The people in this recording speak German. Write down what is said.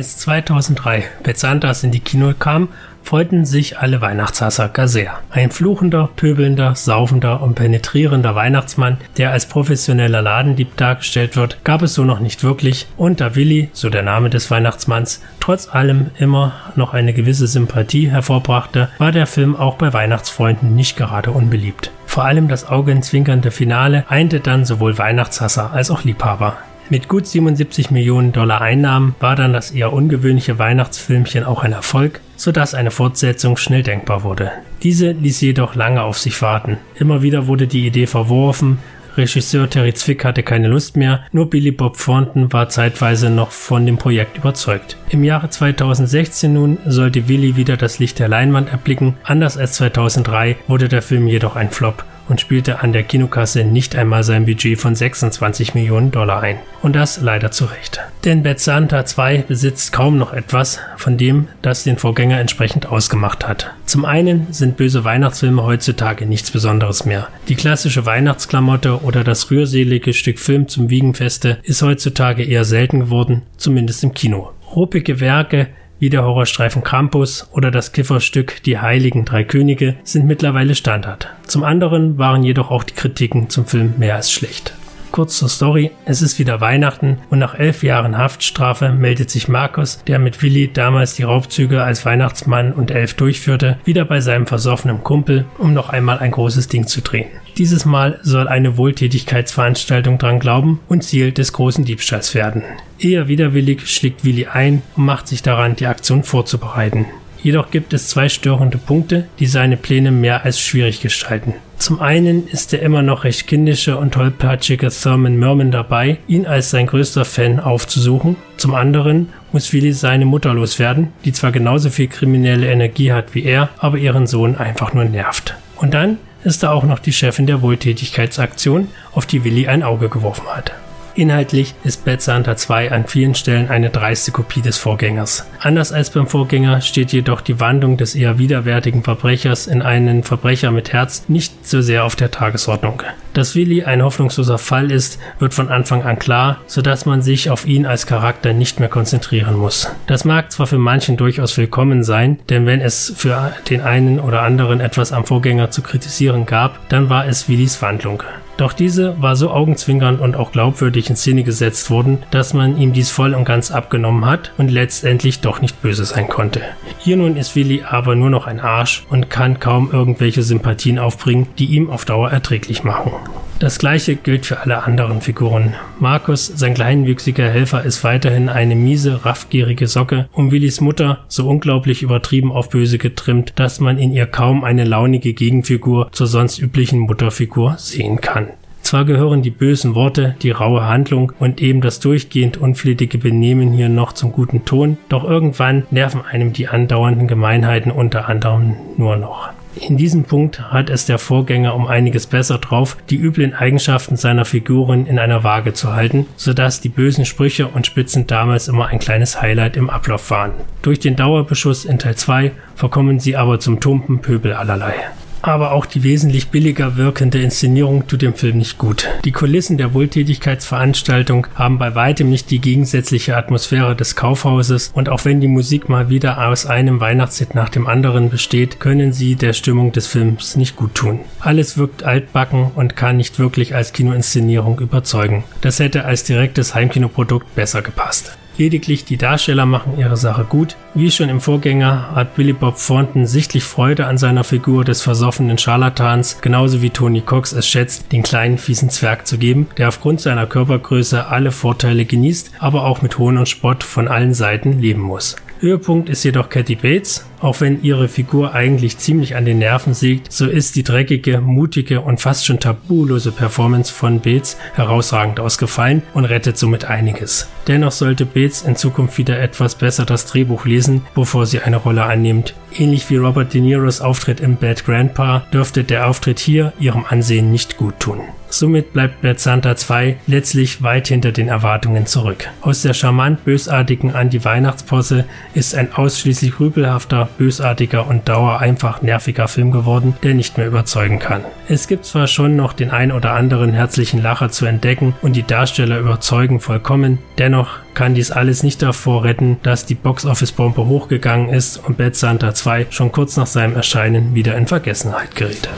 Als 2003 Bezantas in die Kino kam, freuten sich alle Weihnachtshasser gar sehr. Ein fluchender, pöbelnder, saufender und penetrierender Weihnachtsmann, der als professioneller Ladendieb dargestellt wird, gab es so noch nicht wirklich und da Willi, so der Name des Weihnachtsmanns, trotz allem immer noch eine gewisse Sympathie hervorbrachte, war der Film auch bei Weihnachtsfreunden nicht gerade unbeliebt. Vor allem das augenzwinkernde Finale einte dann sowohl Weihnachtshasser als auch Liebhaber. Mit gut 77 Millionen Dollar Einnahmen war dann das eher ungewöhnliche Weihnachtsfilmchen auch ein Erfolg, sodass eine Fortsetzung schnell denkbar wurde. Diese ließ jedoch lange auf sich warten. Immer wieder wurde die Idee verworfen, Regisseur Terry Zwick hatte keine Lust mehr, nur Billy Bob Thornton war zeitweise noch von dem Projekt überzeugt. Im Jahre 2016 nun sollte Willy wieder das Licht der Leinwand erblicken, anders als 2003 wurde der Film jedoch ein Flop und spielte an der Kinokasse nicht einmal sein Budget von 26 Millionen Dollar ein. Und das leider zu Recht. Denn Bad Santa 2 besitzt kaum noch etwas von dem, das den Vorgänger entsprechend ausgemacht hat. Zum einen sind böse Weihnachtsfilme heutzutage nichts Besonderes mehr. Die klassische Weihnachtsklamotte oder das rührselige Stück Film zum Wiegenfeste ist heutzutage eher selten geworden, zumindest im Kino. Ruppige Werke wie der Horrorstreifen Krampus oder das Kifferstück Die Heiligen Drei Könige sind mittlerweile Standard. Zum anderen waren jedoch auch die Kritiken zum Film mehr als schlecht. Kurz zur Story. Es ist wieder Weihnachten und nach elf Jahren Haftstrafe meldet sich Markus, der mit Willi damals die Raubzüge als Weihnachtsmann und Elf durchführte, wieder bei seinem versoffenen Kumpel, um noch einmal ein großes Ding zu drehen. Dieses Mal soll eine Wohltätigkeitsveranstaltung dran glauben und Ziel des großen Diebstahls werden. Eher widerwillig schlägt Willi ein und macht sich daran, die Aktion vorzubereiten. Jedoch gibt es zwei störende Punkte, die seine Pläne mehr als schwierig gestalten. Zum einen ist der immer noch recht kindische und tollpatschige Thurman Merman dabei, ihn als sein größter Fan aufzusuchen. Zum anderen muss Willy seine Mutter loswerden, die zwar genauso viel kriminelle Energie hat wie er, aber ihren Sohn einfach nur nervt. Und dann ist da auch noch die Chefin der Wohltätigkeitsaktion, auf die Willy ein Auge geworfen hat. Inhaltlich ist Bad Santa 2 an vielen Stellen eine dreiste Kopie des Vorgängers. Anders als beim Vorgänger steht jedoch die Wandlung des eher widerwärtigen Verbrechers in einen Verbrecher mit Herz nicht so sehr auf der Tagesordnung. Dass Willy ein hoffnungsloser Fall ist, wird von Anfang an klar, sodass man sich auf ihn als Charakter nicht mehr konzentrieren muss. Das mag zwar für manchen durchaus willkommen sein, denn wenn es für den einen oder anderen etwas am Vorgänger zu kritisieren gab, dann war es Willys Wandlung. Doch diese war so augenzwinkernd und auch glaubwürdig in Szene gesetzt worden, dass man ihm dies voll und ganz abgenommen hat und letztendlich doch nicht böse sein konnte. Hier nun ist Willi aber nur noch ein Arsch und kann kaum irgendwelche Sympathien aufbringen, die ihm auf Dauer erträglich machen. Das gleiche gilt für alle anderen Figuren. Markus, sein kleinwüchsiger Helfer, ist weiterhin eine miese, raffgierige Socke und Willis Mutter so unglaublich übertrieben auf böse getrimmt, dass man in ihr kaum eine launige Gegenfigur zur sonst üblichen Mutterfigur sehen kann. Zwar gehören die bösen Worte, die raue Handlung und eben das durchgehend unflätige Benehmen hier noch zum guten Ton, doch irgendwann nerven einem die andauernden Gemeinheiten unter anderem nur noch. In diesem Punkt hat es der Vorgänger um einiges besser drauf, die üblen Eigenschaften seiner Figuren in einer Waage zu halten, sodass die bösen Sprüche und Spitzen damals immer ein kleines Highlight im Ablauf waren. Durch den Dauerbeschuss in Teil 2 verkommen sie aber zum tumpen Pöbel allerlei aber auch die wesentlich billiger wirkende Inszenierung tut dem Film nicht gut. Die Kulissen der Wohltätigkeitsveranstaltung haben bei weitem nicht die gegensätzliche Atmosphäre des Kaufhauses und auch wenn die Musik mal wieder aus einem Weihnachtshit nach dem anderen besteht, können sie der Stimmung des Films nicht gut tun. Alles wirkt altbacken und kann nicht wirklich als Kinoinszenierung überzeugen. Das hätte als direktes Heimkinoprodukt besser gepasst. Lediglich die Darsteller machen ihre Sache gut. Wie schon im Vorgänger hat Billy Bob Thornton sichtlich Freude an seiner Figur des versoffenen Scharlatans, genauso wie Tony Cox es schätzt, den kleinen fiesen Zwerg zu geben, der aufgrund seiner Körpergröße alle Vorteile genießt, aber auch mit Hohn und Spott von allen Seiten leben muss. Höhepunkt ist jedoch Kathy Bates. Auch wenn ihre Figur eigentlich ziemlich an den Nerven siegt, so ist die dreckige, mutige und fast schon tabulose Performance von Bates herausragend ausgefallen und rettet somit einiges. Dennoch sollte Bates in Zukunft wieder etwas besser das Drehbuch lesen, bevor sie eine Rolle annimmt. Ähnlich wie Robert De Niros Auftritt im Bad Grandpa dürfte der Auftritt hier ihrem Ansehen nicht gut tun. Somit bleibt Bad Santa 2 letztlich weit hinter den Erwartungen zurück. Aus der charmant bösartigen Anti-Weihnachtsposse ist ein ausschließlich rübelhafter, bösartiger und dauer einfach nerviger Film geworden, der nicht mehr überzeugen kann. Es gibt zwar schon noch den ein oder anderen herzlichen Lacher zu entdecken und die Darsteller überzeugen vollkommen, dennoch kann dies alles nicht davor retten, dass die Box-Office-Bombe hochgegangen ist und Bad Santa 2 schon kurz nach seinem Erscheinen wieder in Vergessenheit gerät.